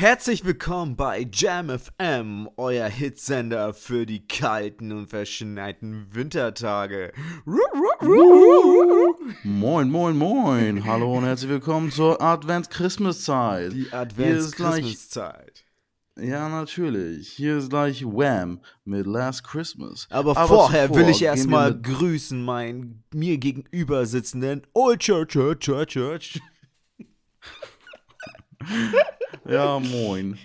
Herzlich willkommen bei Jam FM, euer Hitsender für die kalten und verschneiten Wintertage. Moin, moin, moin. Hallo und herzlich willkommen zur Advents-Christmas-Zeit. Die Advents-Christmas-Zeit. Ja, natürlich. Hier ist gleich Wham mit Last Christmas. Aber, vorher zuvor will ich erstmal grüßen meinen mir gegenüber sitzenden Old Church, Church, Church, Church. Ja, moin.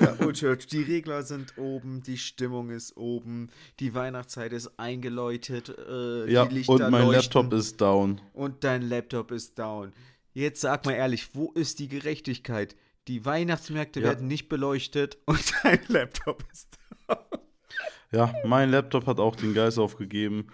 Ja, Old Church, die Regler sind oben, die Stimmung ist oben, die Weihnachtszeit ist eingeläutet, äh, Ja, die Lichter und mein leuchten. Laptop ist down. Und dein Laptop ist down. Jetzt sag mal ehrlich, wo ist die Gerechtigkeit? Die Weihnachtsmärkte Ja. werden nicht beleuchtet und dein Laptop ist down. Ja, mein Laptop hat auch den Geist aufgegeben.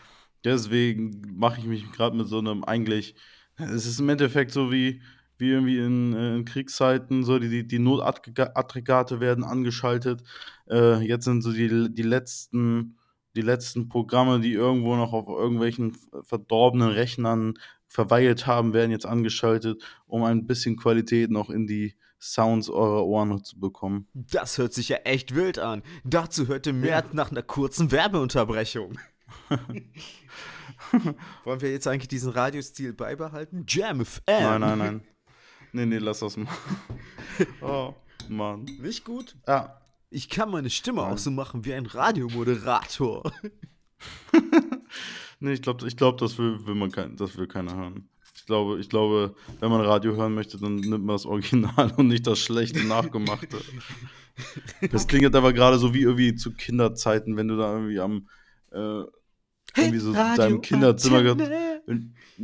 Deswegen mache ich mich gerade mit so einem eigentlich. Es ist im Endeffekt so wie, wie irgendwie in, äh, in Kriegszeiten, so die, die, die Notaggregate werden angeschaltet. Äh, jetzt sind so die, die letzten, die letzten Programme, die irgendwo noch auf irgendwelchen verdorbenen Rechnern verweilt haben, werden jetzt angeschaltet, um ein bisschen Qualität noch in die Sounds eurer Ohren zu bekommen. Das hört sich ja echt wild an. Dazu hörte mehr nach einer kurzen Werbeunterbrechung. Wollen wir jetzt eigentlich diesen Radiostil beibehalten? Jam FM. Nein, nein, nein. Nee, nee, lass das mal. Oh, Mann. Nicht gut? Ja. Ich kann meine Stimme Nein. auch so machen wie ein Radiomoderator. Nee, ich glaube, ich glaub, das, will, will man kein, das will keiner hören. Ich glaube, ich glaube, wenn man Radio hören möchte, dann nimmt man das Original und nicht das schlechte Nachgemachte. Das klingt jetzt aber gerade so wie irgendwie zu Kinderzeiten, wenn du da irgendwie am äh, irgendwie so in deinem Kinderzimmer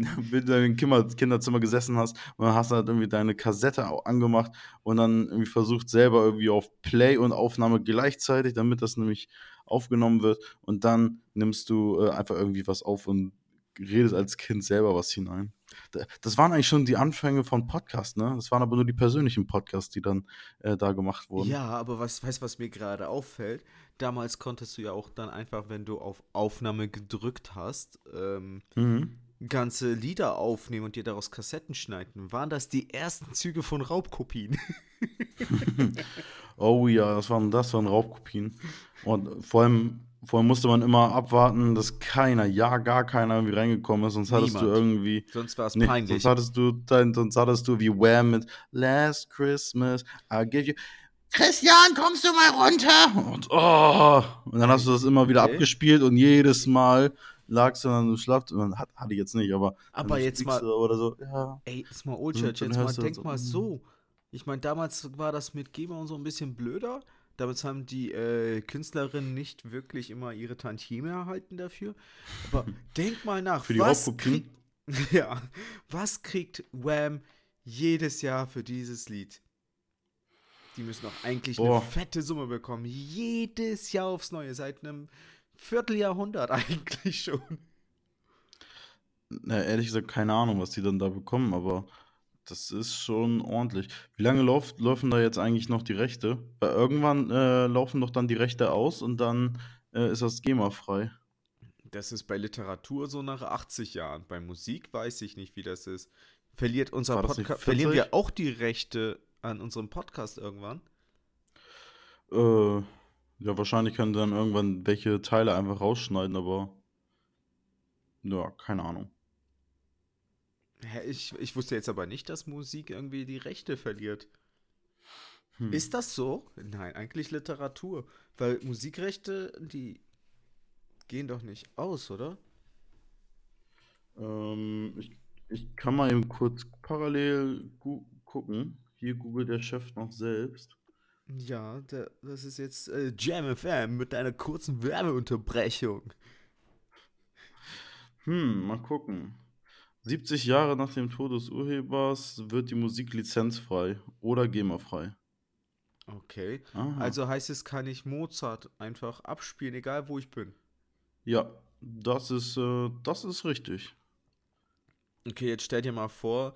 in deinem Kinderzimmer gesessen hast und dann hast du halt irgendwie deine Kassette angemacht und dann irgendwie versucht selber irgendwie auf Play und Aufnahme gleichzeitig, damit das nämlich aufgenommen wird und dann nimmst du äh, einfach irgendwie was auf und redest als Kind selber was hinein. Da- Das waren eigentlich schon die Anfänge von Podcasts, ne? Das waren aber nur die persönlichen Podcasts, die dann äh, da gemacht wurden. Ja, aber was, weißt du, was mir gerade auffällt? Damals konntest du ja auch dann einfach, wenn du auf Aufnahme gedrückt hast, ähm, Mhm. Ganze Lieder aufnehmen und dir daraus Kassetten schneiden. Waren das die ersten Züge von Raubkopien? Oh ja, das waren, das waren Raubkopien. Und vor allem, vor allem musste man immer abwarten, dass keiner, ja, gar keiner irgendwie reingekommen ist, sonst hattest Niemand. du irgendwie. Sonst war es Nee, peinlich. sonst hattest du dein, sonst hattest du wie Wham mit Last Christmas, I give you. Christian, kommst du mal runter? Und, oh, und dann hast du das immer wieder Okay. abgespielt und jedes Mal lagst du dann im Schlaf. und Hat, hatte ich jetzt nicht, aber. Aber jetzt mal- du Oder so, ja. Ey, ist mal Old Church, jetzt mal, du denk so, mal so. Ich meine, damals war das mit GEMA und so ein bisschen blöder. Damals haben die äh, Künstlerinnen nicht wirklich immer ihre Tantieme erhalten dafür. Aber denk mal nach, Für die was, Raubkopien? krieg, ja, was kriegt Wham jedes Jahr für dieses Lied? Die müssen doch eigentlich Boah. eine fette Summe bekommen. Jedes Jahr aufs Neue, seit einem Vierteljahrhundert eigentlich schon. Na, ehrlich gesagt, keine Ahnung, was die dann da bekommen, aber das ist schon ordentlich. Wie lange lauf, laufen da jetzt eigentlich noch die Rechte? Weil irgendwann äh, laufen doch dann die Rechte aus und dann äh, ist das GEMA-frei. Das ist bei Literatur so nach 80 Jahren. Bei Musik weiß ich nicht, wie das ist. Verliert unser Podcast, verlieren 40? wir auch die Rechte an unserem Podcast irgendwann? Äh, ja, wahrscheinlich können sie dann irgendwann welche Teile einfach rausschneiden, aber ja, keine Ahnung. Hä, Ich, ich wusste jetzt aber nicht, dass Musik irgendwie die Rechte verliert. Hm. Ist das so? Nein, eigentlich Literatur. Weil Musikrechte, die gehen doch nicht aus, oder? Ähm, ich, ich kann mal eben kurz parallel gu gucken. Hier googelt der Chef noch selbst. Ja, der, das ist jetzt äh, Jam FM mit einer kurzen Werbeunterbrechung. Hm, mal gucken. 70 Jahre nach dem Tod des Urhebers wird die Musik lizenzfrei oder GEMA-frei. Okay. Aha. Also heißt es, kann ich Mozart einfach abspielen, egal wo ich bin. Ja, das ist, äh, das ist richtig. Okay, jetzt stell dir mal vor,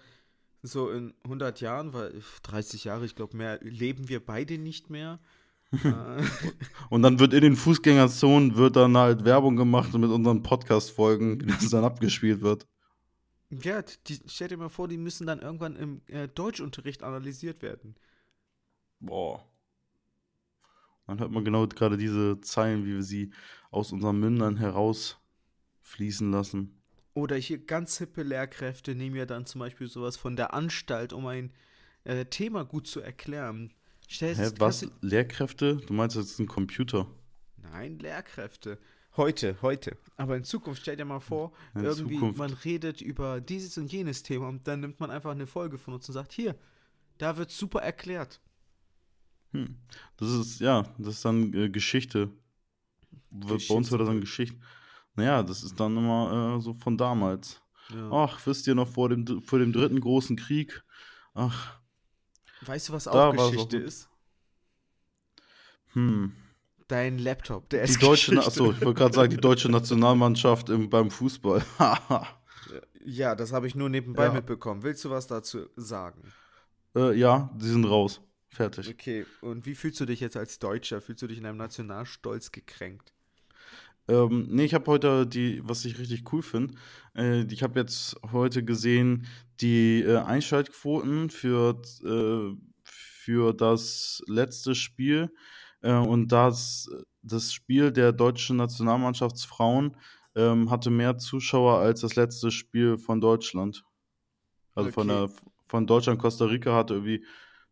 so in 100 Jahren, weil 30 Jahre, ich glaube, mehr leben wir beide nicht mehr. Und dann wird in den Fußgängerzonen wird dann halt Werbung gemacht mit unseren Podcast-Folgen, wie das dann abgespielt wird. ja, die, stell dir mal vor, die müssen dann irgendwann im äh, Deutschunterricht analysiert werden. Boah. Dann hört man genau gerade diese Zeilen, wie wir sie aus unseren Mündern herausfließen lassen. Oder hier ganz hippe Lehrkräfte nehmen ja dann zum Beispiel sowas von der Anstalt, um ein äh, Thema gut zu erklären. Stellst, Hä, was? Lehrkräfte? Du meinst, das ist ein Computer? Nein, Lehrkräfte. Heute, heute. Aber in Zukunft, stell dir mal vor, in irgendwie Zukunft. man redet über dieses und jenes Thema und dann nimmt man einfach eine Folge von uns und sagt, hier, da wird super erklärt. Hm. Das ist, ja, das ist dann äh, Geschichte. Geschichte. Bei uns wird das dann Geschichte. Naja, das ist dann immer äh, so von damals. Ja. Ach, wisst ihr noch vor dem, vor dem dritten großen Krieg? Ach. Weißt du, was auch Geschichte ist? Hm. Dein Laptop, der die ist deutsche, Achso, ich wollte gerade sagen, die deutsche Nationalmannschaft im, beim Fußball. ja, das habe ich nur nebenbei ja. mitbekommen. Willst du was dazu sagen? Äh, ja, die sind raus. Fertig. Okay, und wie fühlst du dich jetzt als Deutscher? Fühlst du dich in deinem Nationalstolz gekränkt? Ähm, nee, ich habe heute die, was ich richtig cool finde, äh, ich habe jetzt heute gesehen, die äh, Einschaltquoten für, äh, für das letzte Spiel äh, und das, das Spiel der deutschen Nationalmannschaftsfrauen ähm, hatte mehr Zuschauer als das letzte Spiel von Deutschland. Also okay. von, der, von Deutschland, Costa Rica hatte irgendwie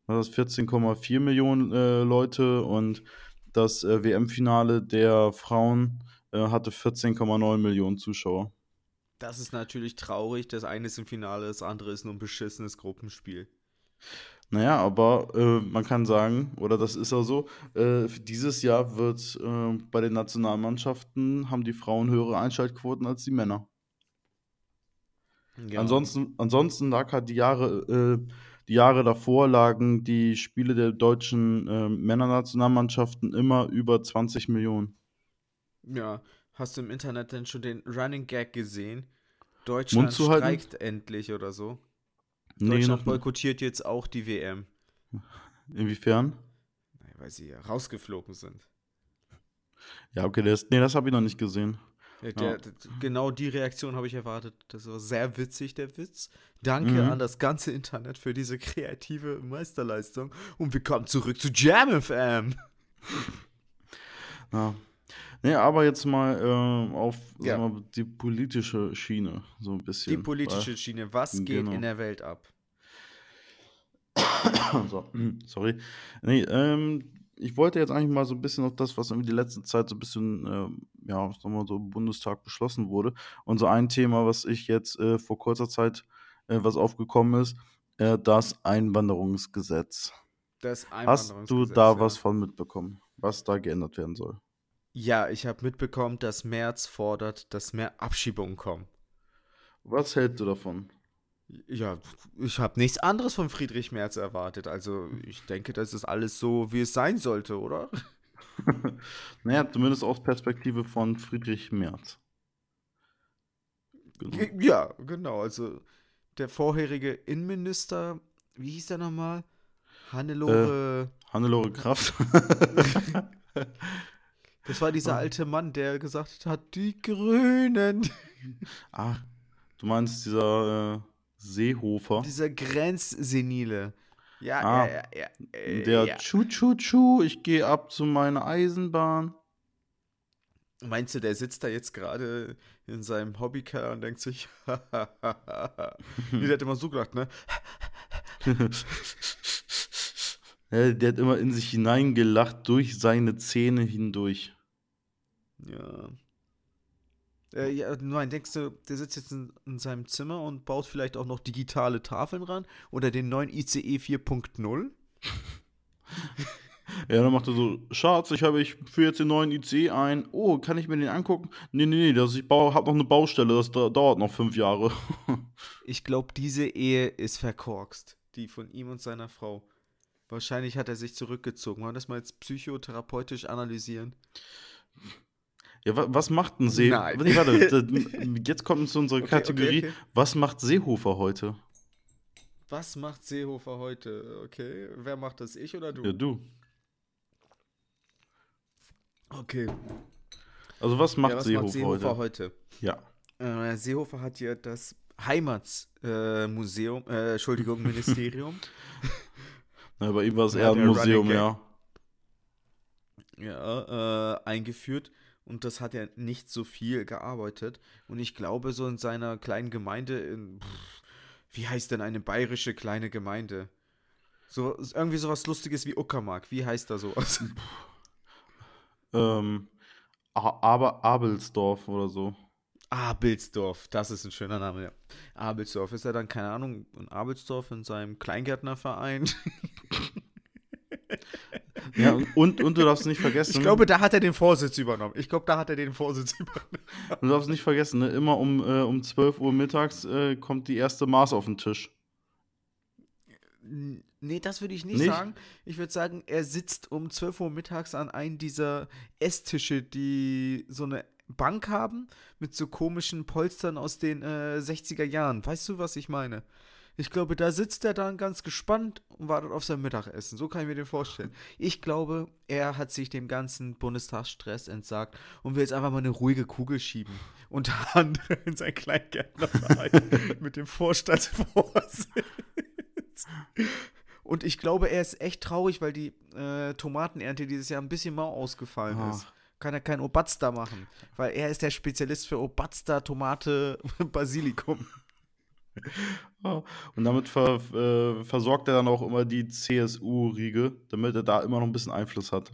14,4 Millionen äh, Leute und das äh, WM-Finale der Frauen hatte 14,9 Millionen Zuschauer. Das ist natürlich traurig. Das eine ist im Finale, das andere ist nur ein beschissenes Gruppenspiel. Naja, aber äh, man kann sagen, oder das ist auch so, äh, dieses Jahr wird äh, bei den Nationalmannschaften haben die Frauen höhere Einschaltquoten als die Männer. Ja. Ansonsten, ansonsten lag halt die Jahre, äh, die Jahre davor lagen die Spiele der deutschen äh, Männernationalmannschaften immer über 20 Millionen. Ja, hast du im Internet denn schon den Running Gag gesehen? Deutschland streikt endlich oder so. Nee, Deutschland boykottiert jetzt auch die WM. Inwiefern? Weil sie ja rausgeflogen sind. Ja, okay, das, nee, das habe ich noch nicht gesehen. Der, ja. der, genau die Reaktion habe ich erwartet. Das war sehr witzig, der Witz. Danke mhm. an das ganze Internet für diese kreative Meisterleistung. Und wir kommen zurück zu JamFM. Ja, Nee, aber jetzt mal äh, auf ja. mal, die politische Schiene, so ein bisschen. Die politische weil, Schiene, was geht genau. in der Welt ab? so, sorry. Nee, ähm, ich wollte jetzt eigentlich mal so ein bisschen auf das, was irgendwie die letzte Zeit so ein bisschen, äh, ja, sagen wir so im Bundestag beschlossen wurde. Und so ein Thema, was ich jetzt äh, vor kurzer Zeit, äh, was aufgekommen ist, äh, das Einwanderungsgesetz. Das Einwanderungsgesetz. Hast du da ja. was von mitbekommen, was da geändert werden soll? Ja, ich habe mitbekommen, dass Merz fordert, dass mehr Abschiebungen kommen. Was hältst du davon? Ja, ich habe nichts anderes von Friedrich Merz erwartet. Also ich denke, das ist alles so, wie es sein sollte, oder? naja, zumindest aus Perspektive von Friedrich Merz. Genau. Ja, genau. Also der vorherige Innenminister, wie hieß der nochmal? Hannelore. Äh, Hannelore Kraft. Das war dieser alte Mann, der gesagt hat, die Grünen. Ah, du meinst dieser äh, Seehofer? Dieser Grenzsenile. Ja, ah, ja, ja, ja, äh, Der ja. Tschu, Tschu, ich gehe ab zu meiner Eisenbahn. Meinst du, der sitzt da jetzt gerade in seinem Hobbykeller und denkt sich, nee, der hat immer so gedacht, ne? ja, der hat immer in sich hineingelacht durch seine Zähne hindurch. Ja. Äh, ja, nein, denkst du, der sitzt jetzt in, in, seinem Zimmer und baut vielleicht auch noch digitale Tafeln ran oder den neuen ICE 4.0? ja, dann macht er so, Schatz, ich habe ich für jetzt den neuen ICE ein. Oh, kann ich mir den angucken? Nee, nee, nee, das, ich habe noch eine Baustelle, das da, dauert noch fünf Jahre. ich glaube, diese Ehe ist verkorkst, die von ihm und seiner Frau. Wahrscheinlich hat er sich zurückgezogen. Wollen wir das mal jetzt psychotherapeutisch analysieren? Ja, was macht ein Seehofer? Nein. Nee, warte, jetzt kommt zu unserer okay, Kategorie. Okay, okay. Was macht Seehofer heute? Was macht Seehofer heute? Okay, wer macht das? Ich oder du? Ja, du. Okay. Also, was macht, ja, was Seehofer, macht Seehofer, heute? heute? Ja. Äh, Seehofer hat ja das Heimatsmuseum, äh, äh, Entschuldigung, Ministerium. Na, bei ihm war es eher ein Museum, ja. Ja, äh, eingeführt und das hat er nicht so viel gearbeitet. Und ich glaube, so in seiner kleinen Gemeinde, in, pff, wie heißt denn eine bayerische kleine Gemeinde? So, irgendwie sowas Lustiges wie Uckermark. Wie heißt da sowas? ähm, aber Abelsdorf oder so. Abelsdorf, das ist ein schöner Name, ja. Abelsdorf. Ist er dann, keine Ahnung, in Abelsdorf in seinem Kleingärtnerverein? ja, und, und du darfst nicht vergessen. Ich glaube, da hat er den Vorsitz übernommen. Ich glaube, da hat er den Vorsitz übernommen. Du darfst nicht vergessen, ne? immer um, äh, um 12 Uhr mittags äh, kommt die erste Maß auf den Tisch. Nee, das würde ich nicht, nicht, sagen. Ich würde sagen, er sitzt um 12 Uhr mittags an einem dieser Esstische, die so eine Bank haben, mit so komischen Polstern aus den äh, 60er Jahren. Weißt du, was ich meine? Ich glaube, da sitzt er dann ganz gespannt und wartet auf sein Mittagessen. So kann ich mir den vorstellen. Ich glaube, er hat sich dem ganzen Bundestagsstress entsagt und will jetzt einfach mal eine ruhige Kugel schieben. Unter anderem in sein Kleingärtnerverein mit dem Vorstandsvorsitz. Und ich glaube, er ist echt traurig, weil die äh, Tomatenernte dieses Jahr ein bisschen mau ausgefallen oh. ist. Kann er kein Obatster machen, weil er ist der Spezialist für Obatster, Tomate, Basilikum. Oh. Und damit ver, äh, versorgt er dann auch immer die CSU-Riege, damit er da immer noch ein bisschen Einfluss hat.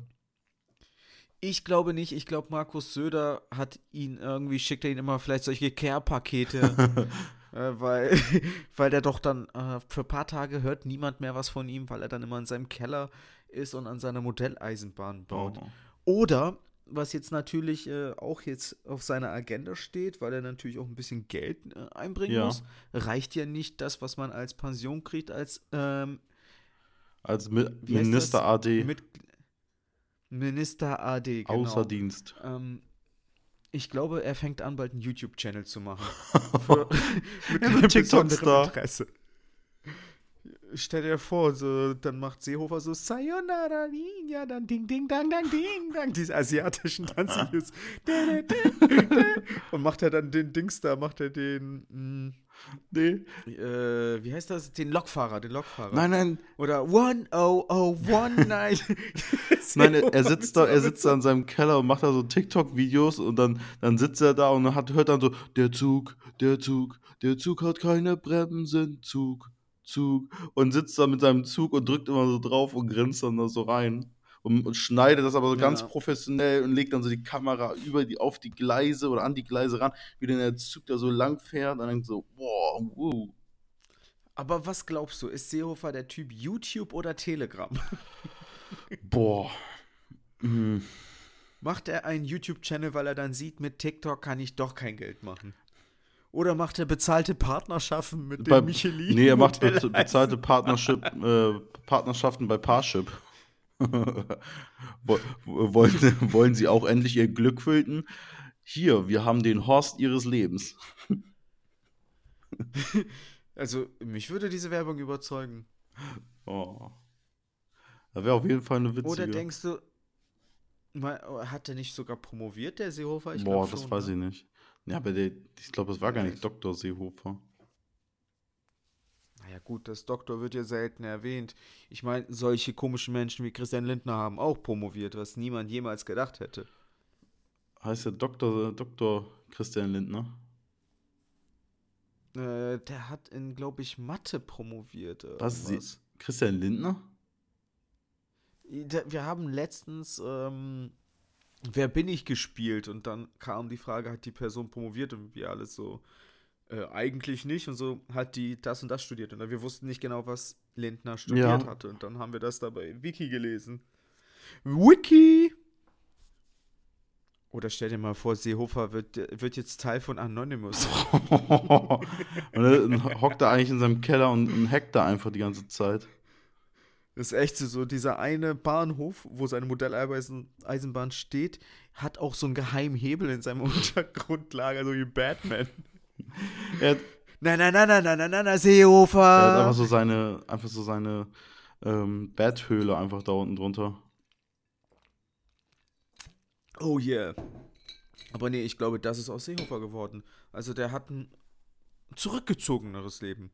Ich glaube nicht. Ich glaube, Markus Söder hat ihn irgendwie, schickt er ihn immer vielleicht solche Care-Pakete äh, weil, weil der doch dann äh, für ein paar Tage hört niemand mehr was von ihm, weil er dann immer in seinem Keller ist und an seiner Modelleisenbahn baut. Oh. Oder, was jetzt natürlich äh, auch jetzt auf seiner Agenda steht, weil er natürlich auch ein bisschen Geld äh, einbringen ja. muss, reicht ja nicht das, was man als Pension kriegt, als ähm, als Mi Minister AD. Mit Minister AD, genau. Außer Dienst. Ähm, ich glaube, er fängt an, bald einen YouTube-Channel zu machen. Für, mit Interesse. Stell dir vor, so, dann macht Seehofer so Sayonara, ja, dann Ding, Ding, Dang, Dang, Ding, Dang, diese asiatischen Tanzvideos. Und macht er dann den Dings da, macht er den. Mh, hm, Nee. Äh, wie heißt das? Den Lokfahrer, den Lokfahrer. Nein, nein. Oder 1001 Night. nein, er sitzt da, er sitzt da in seinem Keller und macht da so TikTok-Videos und dann, dann sitzt er da und hat, hört dann so, der Zug, der Zug, der Zug hat keine Bremsen, Zug, Zug. Und sitzt da mit seinem Zug und drückt immer so drauf und grinst dann da so rein und, und schneidet das aber so ja. ganz professionell und legt dann so die Kamera über die, auf die Gleise oder an die Gleise ran, wie denn der Zug da so lang fährt und dann so, boah, wow. Aber was glaubst du, ist Seehofer der Typ YouTube oder Telegram? boah. Mhm. Macht er einen YouTube-Channel, weil er dann sieht, mit TikTok kann ich doch kein Geld machen? Oder macht er bezahlte Partnerschaften mit bei, dem Michelin? Nee, er macht be bezahlte äh, Partnerschaften bei Parship. wollen, wollen Sie auch endlich Ihr Glück finden? Hier, wir haben den Horst Ihres Lebens. also, mich würde diese Werbung überzeugen. Oh. Da wäre auf jeden Fall eine witzige. Oder denkst du, hat er nicht sogar promoviert, der Seehofer? Ich Boah, das schon, weiß ne? ich nicht. Ja, aber der, ich glaube, es war gar nicht Dr. Seehofer. Naja, gut, das Doktor wird ja selten erwähnt. Ich meine, solche komischen Menschen wie Christian Lindner haben auch promoviert, was niemand jemals gedacht hätte. Heißt der Doktor, Doktor Christian Lindner? Äh, der hat in, glaube ich, Mathe promoviert. Was? was. Christian Lindner? Wir haben letztens ähm, Wer bin ich gespielt und dann kam die Frage, hat die Person promoviert und wir alles so äh, eigentlich nicht und so hat die das und das studiert und wir wussten nicht genau, was Lindner studiert ja. hatte und dann haben wir das dabei Wiki gelesen. Wiki! Oder stell dir mal vor, Seehofer wird, wird jetzt Teil von Anonymous. und dann hockt er eigentlich in seinem Keller und, und hackt da einfach die ganze Zeit. Das ist echt so, dieser eine Bahnhof, wo seine Modelleisenbahn steht, hat auch so einen geheimen Hebel in seinem Untergrundlager, so wie Batman. Er na, na, na, na, na, na, na, na, Seehofer. Er hat einfach so seine, einfach so seine ähm, Betthöhle einfach da unten drunter. Oh yeah. Aber nee, ich glaube, das ist aus Seehofer geworden. Also der hat ein zurückgezogeneres Leben.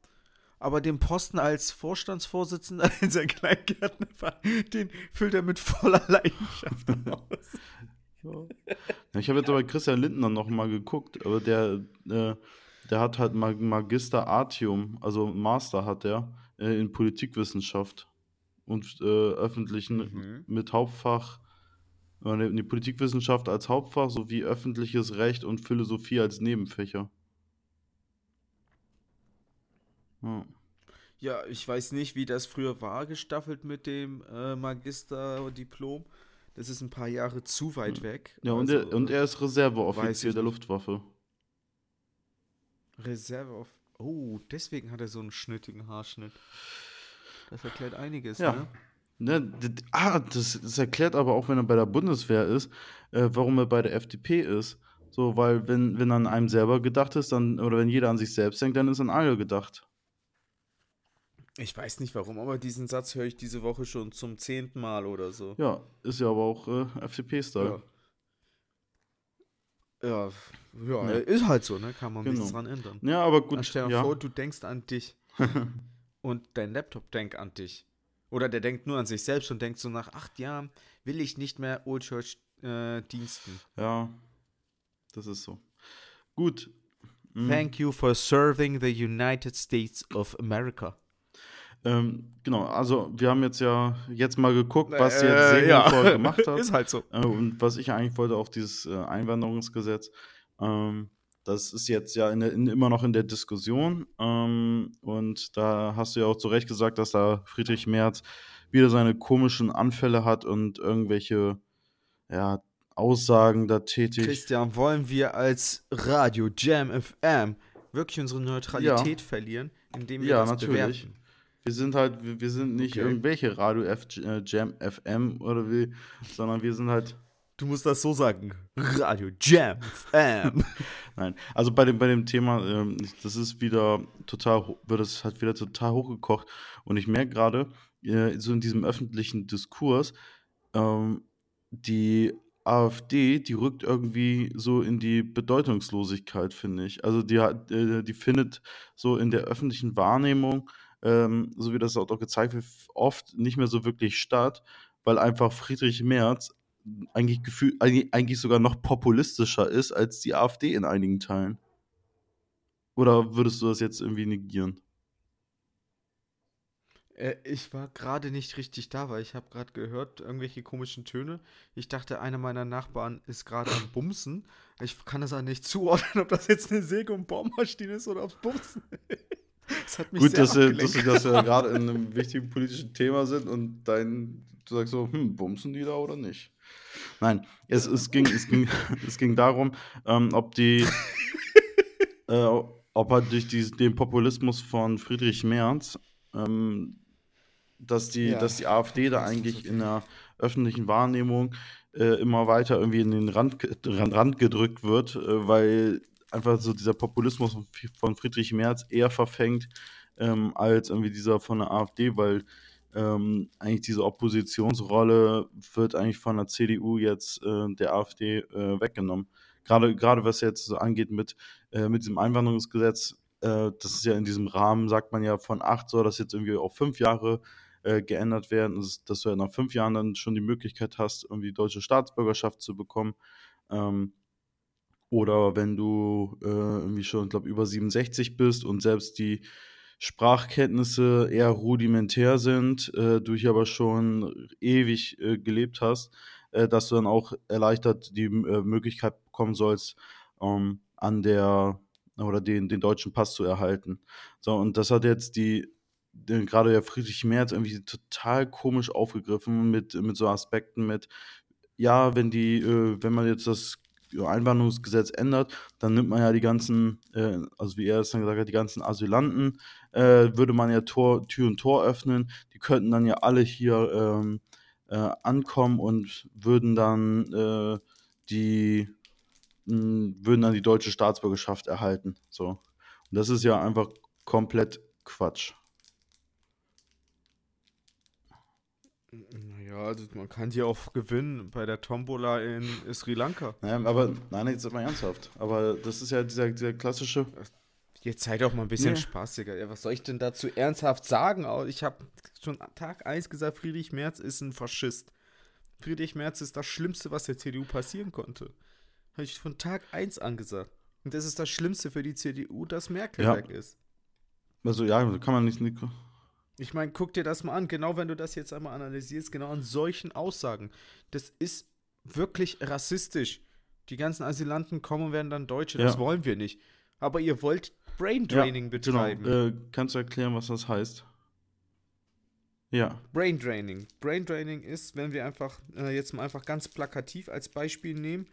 Aber den Posten als Vorstandsvorsitzender in seinem Kleingärtnerverein, den füllt er mit voller Leidenschaft aus. ich habe jetzt aber Christian Lindner noch mal geguckt, aber der, äh, der hat halt Magister Artium, also Master hat er äh, in Politikwissenschaft und äh, öffentlichen mhm. mit Hauptfach äh, die Politikwissenschaft als Hauptfach sowie öffentliches Recht und Philosophie als Nebenfächer. Ja. ja, ich weiß nicht, wie das früher war, gestaffelt mit dem äh, Magisterdiplom. Das ist ein paar Jahre zu weit weg. Ja, und, also, er, und er ist Reserveoffizier der Luftwaffe. Reserve Oh, deswegen hat er so einen schnittigen Haarschnitt. Das erklärt einiges, ja. ne? ne ah, das, das, erklärt aber auch, wenn er bei der Bundeswehr ist, äh, warum er bei der FDP ist. So, weil wenn, wenn an einem selber gedacht ist, dann, oder wenn jeder an sich selbst denkt, dann ist an alle gedacht. Ich weiß nicht warum, aber diesen Satz höre ich diese Woche schon zum zehnten Mal oder so. Ja, ist ja aber auch äh, FDP-Style. Ja. ja. Ja, ja, ist halt so, ne? Kann man genau. nichts dran ändern. Ja, aber gut. Dann stell dir ja. vor, du denkst an dich. und dein Laptop denkt an dich. Oder der denkt nur an sich selbst und denkt so nach acht Jahren will ich nicht mehr Old Church äh, diensten. Ja, das ist so. Gut. Mhm. Thank you for serving the United States of America. Ähm, genau, also wir haben jetzt ja jetzt mal geguckt, was äh, jetzt Segelfall ja. gemacht hat. ist halt so. Äh, und was ich eigentlich wollte auf dieses äh, Einwanderungsgesetz. Ähm, das ist jetzt ja in der, in, immer noch in der Diskussion. Ähm, und da hast du ja auch zu Recht gesagt, dass da Friedrich Merz wieder seine komischen Anfälle hat und irgendwelche ja, Aussagen da tätigt. Christian, wollen wir als Radio Jam FM wirklich unsere Neutralität ja. verlieren, indem wir ja, das natürlich. bewerten? Wir sind halt, wir, sind nicht okay. irgendwelche Radio F, äh, Jam FM oder wie, sondern wir sind halt. Du musst das so sagen. Radio Jam FM. Nein, also bei dem, bei dem Thema, ähm, das ist wieder total, wird es halt wieder total hochgekocht. Und ich merke gerade, äh, so in diesem öffentlichen Diskurs, ähm, die AfD, die rückt irgendwie so in die Bedeutungslosigkeit, finde ich. Also die, äh, die findet so in der öffentlichen Wahrnehmung ähm, so wie das auch gezeigt wird, oft nicht mehr so wirklich statt, weil einfach Friedrich Merz eigentlich, gefühl, eigentlich sogar noch populistischer ist als die AfD in einigen Teilen. Oder würdest du das jetzt irgendwie negieren? Äh, ich war gerade nicht richtig da, weil ich habe gerade gehört, irgendwelche komischen Töne. Ich dachte, einer meiner Nachbarn ist gerade am Bumsen. Ich kann das auch nicht zuordnen, ob das jetzt eine Säge und Bohrmaschine ist oder ob es Bumsen ist. Das hat mich Gut, dass, wir, dass wir das ja gerade in einem wichtigen politischen Thema sind und dein, du sagst so, hm, bumsen die da oder nicht? Nein, es, es, ging, es, ging, es ging darum, ähm, ob die, äh, ob halt durch die, den Populismus von Friedrich Merz, ähm, dass, die, ja. dass die AfD da eigentlich in der öffentlichen Wahrnehmung äh, immer weiter irgendwie in den Rand, Rand gedrückt wird, äh, weil einfach so dieser Populismus von Friedrich Merz eher verfängt ähm, als irgendwie dieser von der AfD, weil ähm, eigentlich diese Oppositionsrolle wird eigentlich von der CDU jetzt äh, der AfD äh, weggenommen. Gerade, gerade was jetzt so angeht mit, äh, mit diesem Einwanderungsgesetz, äh, das ist ja in diesem Rahmen, sagt man ja, von acht soll das jetzt irgendwie auf fünf Jahre äh, geändert werden, dass, du ja nach fünf Jahren dann schon die Möglichkeit hast, irgendwie deutsche Staatsbürgerschaft zu bekommen. Ähm, oder wenn du äh, irgendwie schon, glaube, über 67 bist und selbst die Sprachkenntnisse eher rudimentär sind, äh, du hier aber schon ewig äh, gelebt hast, äh, dass du dann auch erleichtert die äh, Möglichkeit bekommen sollst, ähm, an der oder den, den deutschen Pass zu erhalten. So, und das hat jetzt die, gerade der Friedrich Merz irgendwie total komisch aufgegriffen mit, mit so Aspekten mit, ja, wenn die, äh, wenn man jetzt das Einwanderungsgesetz ändert, dann nimmt man ja die ganzen, äh, also wie er es dann gesagt hat, die ganzen Asylanten, äh, würde man ja Tor, Tür und Tor öffnen. Die könnten dann ja alle hier ähm, äh, ankommen und würden dann äh, die mh, würden dann die deutsche Staatsbürgerschaft erhalten. So. Und das ist ja einfach komplett Quatsch. Ja, also man kann die auch gewinnen bei der Tombola in Sri Lanka. Naja, aber nein, jetzt mal ernsthaft. Aber das ist ja dieser, dieser klassische. Jetzt seid doch mal ein bisschen nee. spaßiger. Ja, was soll ich denn dazu ernsthaft sagen? Ich habe schon Tag 1 gesagt, Friedrich Merz ist ein Faschist. Friedrich Merz ist das Schlimmste, was der CDU passieren konnte. Habe ich von Tag 1 angesagt. Und das ist das Schlimmste für die CDU, dass Merkel ja. weg ist. Also ja, kann man nicht. Ich meine, guck dir das mal an, genau wenn du das jetzt einmal analysierst, genau an solchen Aussagen. Das ist wirklich rassistisch. Die ganzen Asylanten kommen und werden dann Deutsche, ja. das wollen wir nicht. Aber ihr wollt Braindraining ja, genau. betreiben. Genau. Äh, kannst du erklären, was das heißt? Ja. Braindraining. Braindraining ist, wenn wir einfach äh, jetzt mal einfach ganz plakativ als Beispiel nehmen,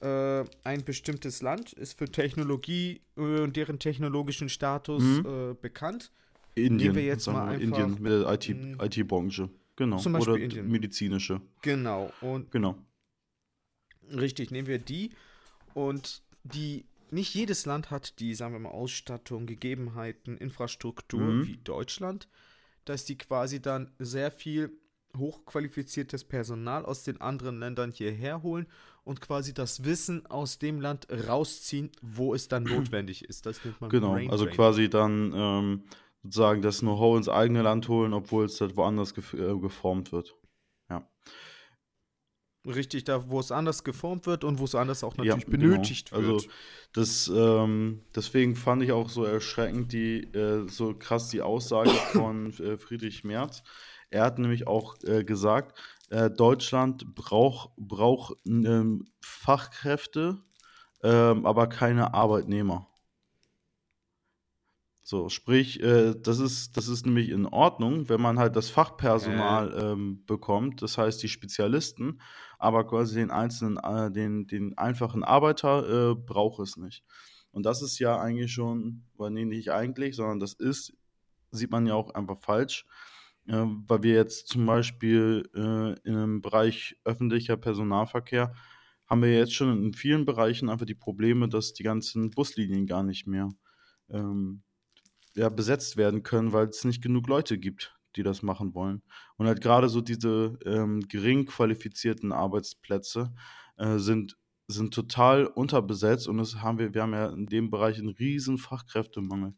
äh, ein bestimmtes Land ist für Technologie äh, und deren technologischen Status mhm. Äh, bekannt. Indien. Nehmen wir jetzt mal einfach, Indien mit der IT-Branche. IT genau. Zum Beispiel Oder Indien. medizinische. Genau. Und genau. Richtig, nehmen wir die und die nicht jedes Land hat die, sagen wir mal, Ausstattung, Gegebenheiten, Infrastruktur mhm. wie Deutschland, dass die quasi dann sehr viel hochqualifiziertes Personal aus den anderen Ländern hierher holen und quasi das Wissen aus dem Land rausziehen, wo es dann notwendig ist. Das nennt man Genau, Brain also quasi dann ähm, sozusagen das Know-how ins eigene Land holen, obwohl es halt woanders ge äh, geformt wird. Ja. Richtig, da wo es anders geformt wird und wo es anders auch natürlich ja, genau. benötigt genau. wird. Also das, ähm, deswegen fand ich auch so erschreckend die, äh, so krass die Aussage von äh, Friedrich Merz. Er hat nämlich auch äh, gesagt, äh, Deutschland braucht brauch, ähm, Fachkräfte, ähm, aber keine Arbeitnehmer. So, sprich, äh, das, ist, das ist nämlich in Ordnung, wenn man halt das Fachpersonal äh. ähm, bekommt, das heißt die Spezialisten, aber quasi den einzelnen, äh, den, den einfachen Arbeiter äh, braucht es nicht. Und das ist ja eigentlich schon, weil nee, nicht eigentlich, sondern das ist, sieht man ja auch einfach falsch, äh, weil wir jetzt zum Beispiel äh, in einem Bereich öffentlicher Personalverkehr haben wir jetzt schon in vielen Bereichen einfach die Probleme, dass die ganzen Buslinien gar nicht mehr ähm, ja, besetzt werden können, weil es nicht genug Leute gibt, die das machen wollen. Und halt gerade so diese ähm, gering qualifizierten Arbeitsplätze äh, sind, sind total unterbesetzt und das haben wir, wir haben ja in dem Bereich einen riesen Fachkräftemangel.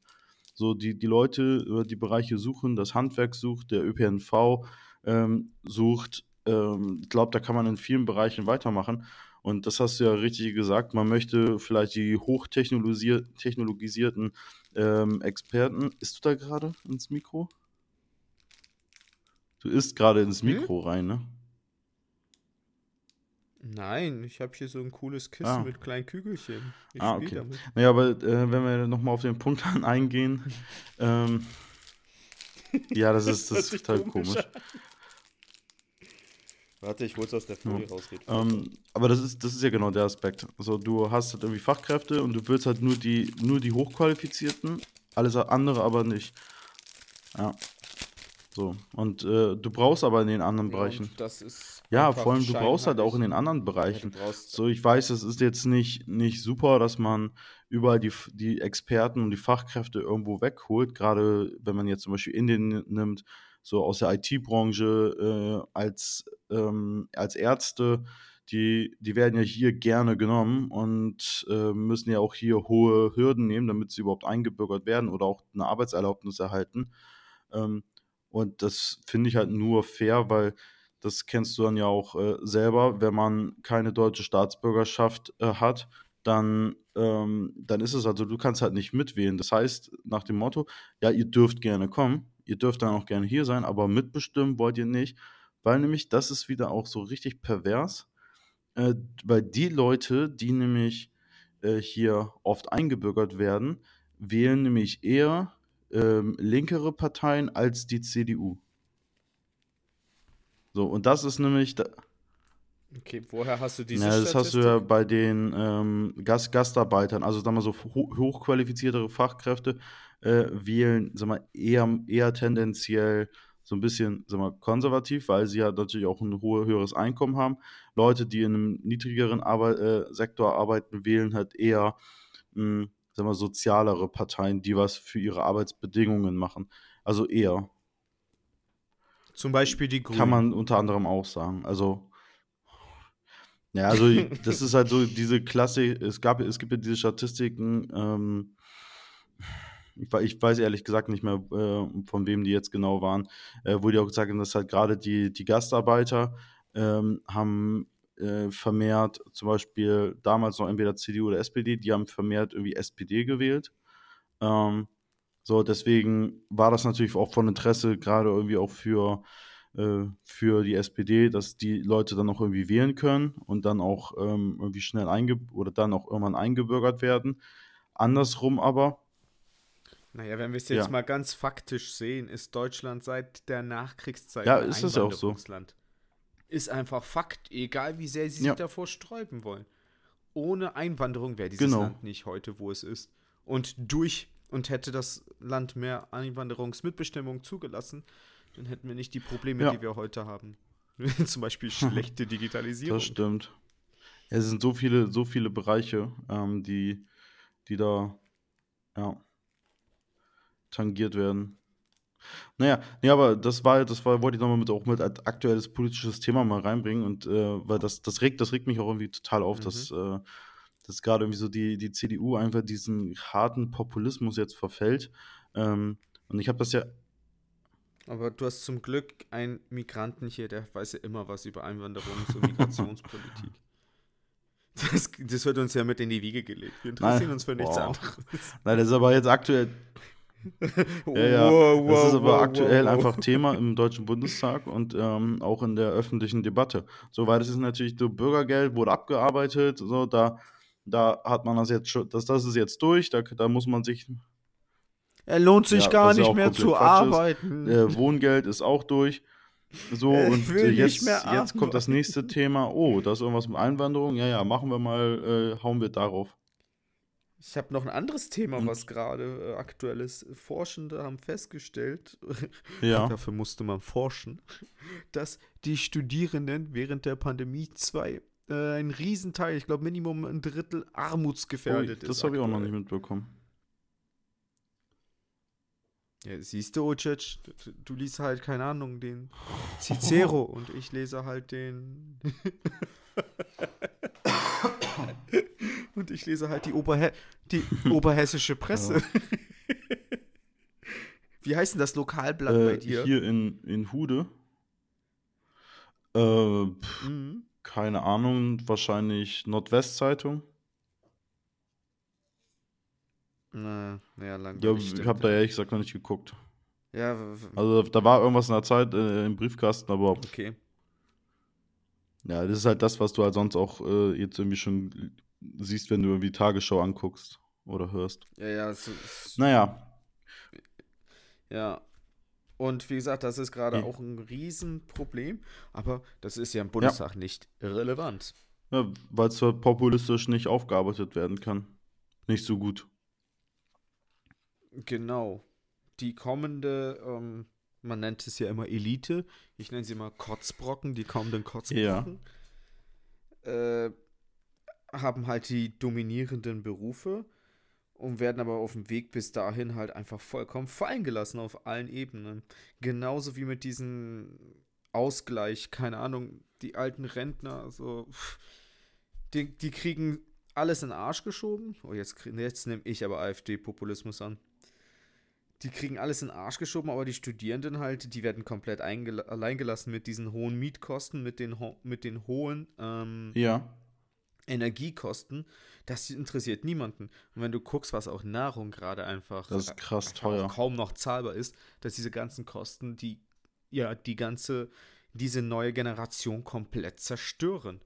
So, die, die Leute, die Bereiche suchen, das Handwerk sucht, der ÖPNV ähm, sucht. Ähm, ich glaube, da kann man in vielen Bereichen weitermachen. Und das hast du ja richtig gesagt. Man möchte vielleicht die hochtechnologisierten ähm, Experten. Ist du da gerade ins Mikro? Du isst gerade ins hm? Mikro hm? rein, ne? Nein, ich habe hier so ein cooles Kissen ah. mit kleinen Kügelchen. Ich ah, okay. damit. Naja, aber äh, wenn wir nochmal auf den Punkt eingehen, ähm, ja, das ist, das, das ist total komisch. komisch. Warte, ich hol's aus der Folie ja. raus. Ähm, aber das ist, das ist ja genau der Aspekt. Also du hast halt irgendwie Fachkräfte und du willst halt nur die, nur die Hochqualifizierten, alles andere aber nicht. Ja. So. Und äh, du brauchst aber in den anderen Bereichen. Und das ist. Ja, vor allem du brauchst halt auch in den anderen Bereichen. Ja, so, ich weiß, es ist jetzt nicht, nicht super, dass man überall die, die Experten und die Fachkräfte irgendwo wegholt, gerade wenn man jetzt zum Beispiel Indien nimmt so aus der IT-Branche äh, als, ähm, als Ärzte, die, die werden ja hier gerne genommen und äh, müssen ja auch hier hohe Hürden nehmen, damit sie überhaupt eingebürgert werden oder auch eine Arbeitserlaubnis erhalten. Ähm, und das finde ich halt nur fair, weil das kennst du dann ja auch äh, selber, wenn man keine deutsche Staatsbürgerschaft äh, hat, dann, ähm, dann ist es also, du kannst halt nicht mitwählen. Das heißt, nach dem Motto, ja, ihr dürft gerne kommen, ihr dürft dann auch gerne hier sein, aber mitbestimmen wollt ihr nicht, weil nämlich das ist wieder auch so richtig pervers, äh, weil die Leute, die nämlich äh, hier oft eingebürgert werden, wählen nämlich eher ähm, linkere Parteien als die CDU. So, und das ist nämlich. Da okay, woher hast du diese ja, Das hast du ja bei den ähm, Gast Gastarbeitern, also sagen wir so ho hochqualifiziertere Fachkräfte, äh, wählen, sag mal, eher, eher tendenziell so ein bisschen sag mal, konservativ, weil sie ja natürlich auch ein hohe, höheres Einkommen haben. Leute, die in einem niedrigeren Arbeit, äh, Sektor arbeiten, wählen halt eher mh, hm, sag mal, sozialere Parteien, die was für ihre Arbeitsbedingungen machen. Also eher. Zum Beispiel die Grünen. Kann man unter anderem auch sagen. Also ja, also das ist halt so diese Klasse, es gab, es gibt ja diese Statistiken, ähm, ich, weiß ehrlich gesagt nicht mehr, äh, von wem die jetzt genau waren, äh, wo die auch gesagt haben, dass halt gerade die, die Gastarbeiter ähm, haben äh, vermehrt, zum Beispiel damals noch entweder CDU oder SPD, die haben vermehrt irgendwie SPD gewählt. Ähm, so, deswegen war das natürlich auch von Interesse, gerade irgendwie auch für, äh, für die SPD, dass die Leute dann auch irgendwie wählen können und dann auch ähm, irgendwie schnell einge oder dann auch irgendwann eingebürgert werden. Andersrum aber. Naja, wenn wir es jetzt ja. mal ganz faktisch sehen, ist Deutschland seit der Nachkriegszeit ja, ein ist das auch so. Ist einfach Fakt, egal wie sehr sie ja. sich davor sträuben wollen. Ohne Einwanderung wäre dieses genau. Land nicht heute, wo es ist. Und durch und hätte das Land mehr Einwanderungsmitbestimmung zugelassen, dann hätten wir nicht die Probleme, ja. die wir heute haben. Zum Beispiel schlechte Digitalisierung. Das stimmt. Es sind so viele, so viele Bereiche, ähm, die, die da ja, tangiert werden. Naja, nee, aber das war, das war, wollte ich nochmal mit auch mit als aktuelles politisches Thema mal reinbringen und äh, weil das, das regt, das regt mich auch irgendwie total auf, mhm. dass, äh, dass gerade irgendwie so die, die CDU einfach diesen harten Populismus jetzt verfällt. Ähm, und ich habe das ja. Aber du hast zum Glück einen Migranten hier, der weiß ja immer was über Einwanderungs- und Migrationspolitik. Das, das, wird uns ja mit in die Wiege gelegt. Wir interessieren Nein. uns für nichts wow. anderes. Nein, das ist aber jetzt aktuell ja, ja. Wow, wow, das ist aber wow, aktuell einfach Thema im Deutschen Bundestag und ähm, auch in der öffentlichen Debatte. So, weil das ist natürlich so Bürgergeld wurde abgearbeitet, so da, da hat man das jetzt schon, das, das ist jetzt durch, da, da muss man sich. Er lohnt sich ja, gar nicht mehr zu arbeiten. Äh, Wohngeld ist auch durch. So, und jetzt, jetzt kommt das nächste Thema. Oh, da ist irgendwas mit Einwanderung. Ja, ja, machen wir mal, äh, hauen wir darauf. Ich habe noch ein anderes Thema, was gerade äh, aktuell ist. Forschende haben festgestellt, ja. dafür musste man forschen, dass die Studierenden während der Pandemie zwei äh, ein Riesenteil, ich glaube Minimum ein Drittel armutsgefährdet oh, ist. Das habe ich auch noch nicht mitbekommen. Ja, siehst du, Ocic, du, du liest halt, keine Ahnung, den Cicero und ich lese halt den Und ich lese halt die, Oberhe die oberhessische Presse. Wie heißt denn das Lokalblatt äh, bei dir? Hier in, in Hude. Äh, pff, mhm. Keine Ahnung, wahrscheinlich Nordwestzeitung. Na, ja, lang. Ja, ich habe da ehrlich gesagt noch nicht geguckt. Ja, also da war irgendwas in der Zeit äh, im Briefkasten, aber. Okay. Ja, das ist halt das, was du halt sonst auch äh, jetzt irgendwie schon siehst, wenn du irgendwie Tagesschau anguckst oder hörst. Ja, ja. Es, es, naja. Ja. Und wie gesagt, das ist gerade ja. auch ein Riesenproblem, aber das ist ja im Bundestag ja. nicht relevant. Ja, weil es populistisch nicht aufgearbeitet werden kann. Nicht so gut. Genau. Die kommende, ähm, man nennt es ja immer Elite, ich nenne sie mal Kotzbrocken, die kommenden Kotzbrocken. Ja. Äh, haben halt die dominierenden Berufe und werden aber auf dem Weg bis dahin halt einfach vollkommen fallen gelassen auf allen Ebenen. Genauso wie mit diesem Ausgleich, keine Ahnung, die alten Rentner, so, die, die kriegen alles in den Arsch geschoben. Oh, jetzt, jetzt nehme ich aber AfD-Populismus an. Die kriegen alles in den Arsch geschoben, aber die Studierenden halt, die werden komplett alleingelassen mit diesen hohen Mietkosten, mit den, mit den hohen ähm, ja. Energiekosten, das interessiert niemanden. Und wenn du guckst, was auch Nahrung gerade einfach, das ist krass teuer. kaum noch zahlbar ist, dass diese ganzen Kosten, die ja die ganze, diese neue Generation komplett zerstören.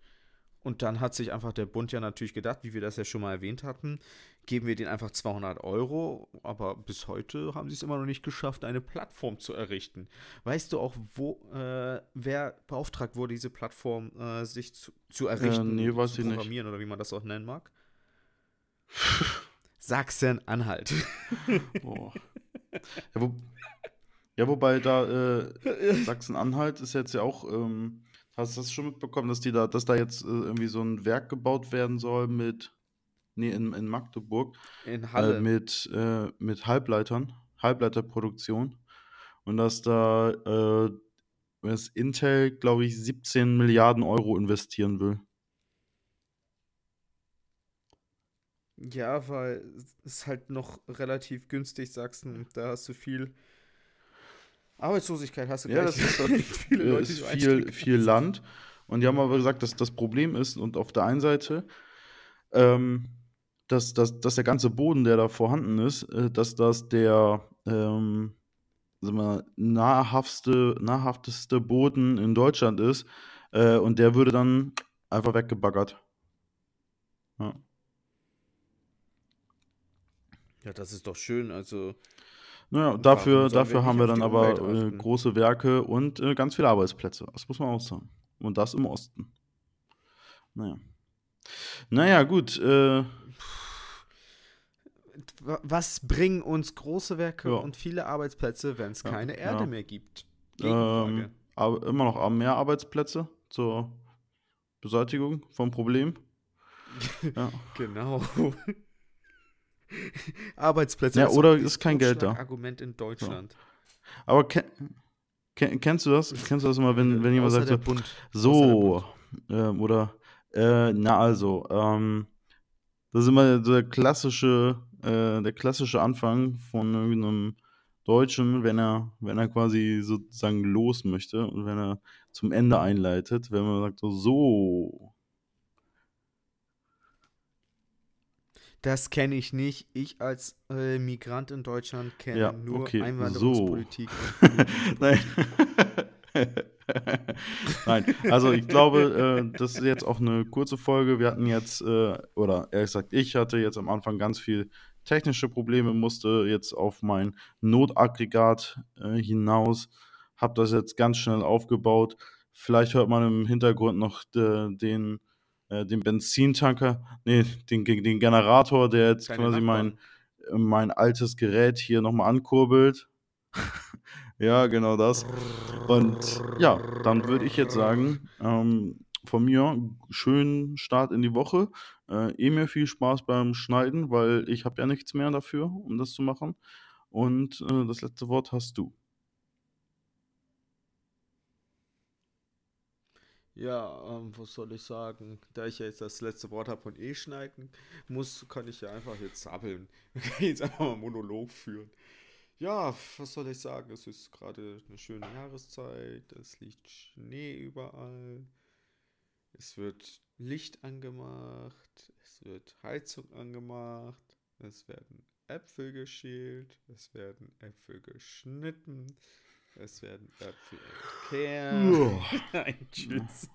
Und dann hat sich einfach der Bund ja natürlich gedacht, wie wir das ja schon mal erwähnt hatten, geben wir denen einfach 200 Euro, aber bis heute haben sie es immer noch nicht geschafft, eine Plattform zu errichten. Weißt du auch, wo, äh, wer beauftragt wurde, diese Plattform äh, sich zu, zu errichten, äh, nee, weiß zu programmieren oder wie man das auch nennen mag? Sachsen-Anhalt. ja, wo, ja, wobei da äh, Sachsen-Anhalt ist jetzt ja auch ähm, Hast du das schon mitbekommen, dass die da, dass da jetzt äh, irgendwie so ein Werk gebaut werden soll mit, nee, in, in Magdeburg. In Halle. Äh, mit, äh, mit Halbleitern, Halbleiterproduktion. Und dass da äh, das Intel, glaube ich, 17 Milliarden Euro investieren will. Ja, weil es ist halt noch relativ günstig, Sachsen, und da hast du viel Arbeitslosigkeit, hast du ja, das ist halt viele Leute, ist viel, viel Land. Und die haben aber gesagt, dass das Problem ist, und auf der einen Seite, ähm, dass, dass, dass der ganze Boden, der da vorhanden ist, äh, dass das der ähm, wir, nahrhafteste, nahrhafteste Boden in Deutschland ist. Äh, und der würde dann einfach weggebaggert. Ja. Ja, das ist doch schön. Also. Naja, dafür, dafür haben wir dann aber äh, große Werke und äh, ganz viele Arbeitsplätze. Das muss man auch sagen. Und das im Osten. Naja. Naja, gut. Äh, was bringen uns große Werke ja. und viele Arbeitsplätze, wenn es ja, keine Erde ja. mehr gibt? Ähm, aber immer noch mehr Arbeitsplätze zur Beseitigung vom Problem. genau. Arbeitsplätze. Ja, oder ist kein Geld da. Argument in Deutschland. Aber ken, ken, kennst du das? Kennst du das immer, wenn, wenn jemand sagt so, Bund. so ähm, oder äh, na also, ähm, das ist immer der klassische, äh, der klassische Anfang von irgendeinem Deutschen, wenn er, wenn er quasi sozusagen los möchte und wenn er zum Ende einleitet, wenn man sagt so, so Das kenne ich nicht. Ich als äh, Migrant in Deutschland kenne ja, nur okay, Einwanderungspolitik. So. Nein. Nein, also ich glaube, äh, das ist jetzt auch eine kurze Folge. Wir hatten jetzt, äh, oder ehrlich gesagt, ich hatte jetzt am Anfang ganz viel technische Probleme, musste jetzt auf mein Notaggregat äh, hinaus, habe das jetzt ganz schnell aufgebaut. Vielleicht hört man im Hintergrund noch de, den äh, den Benzintanker, nee, den, den Generator, der jetzt Keine quasi mein, mein altes Gerät hier nochmal ankurbelt. ja, genau das. Und ja, dann würde ich jetzt sagen, ähm, von mir schönen Start in die Woche. Äh, eh mir viel Spaß beim Schneiden, weil ich habe ja nichts mehr dafür, um das zu machen. Und äh, das letzte Wort hast du. Ja, ähm, was soll ich sagen? Da ich ja jetzt das letzte Wort habe und eh schneiden muss, kann ich ja einfach jetzt kann jetzt einfach mal Monolog führen. Ja, was soll ich sagen? Es ist gerade eine schöne Jahreszeit, es liegt Schnee überall, es wird Licht angemacht, es wird Heizung angemacht, es werden Äpfel geschält, es werden Äpfel geschnitten, es werden Äpfel entkernt. Nein, tschüss.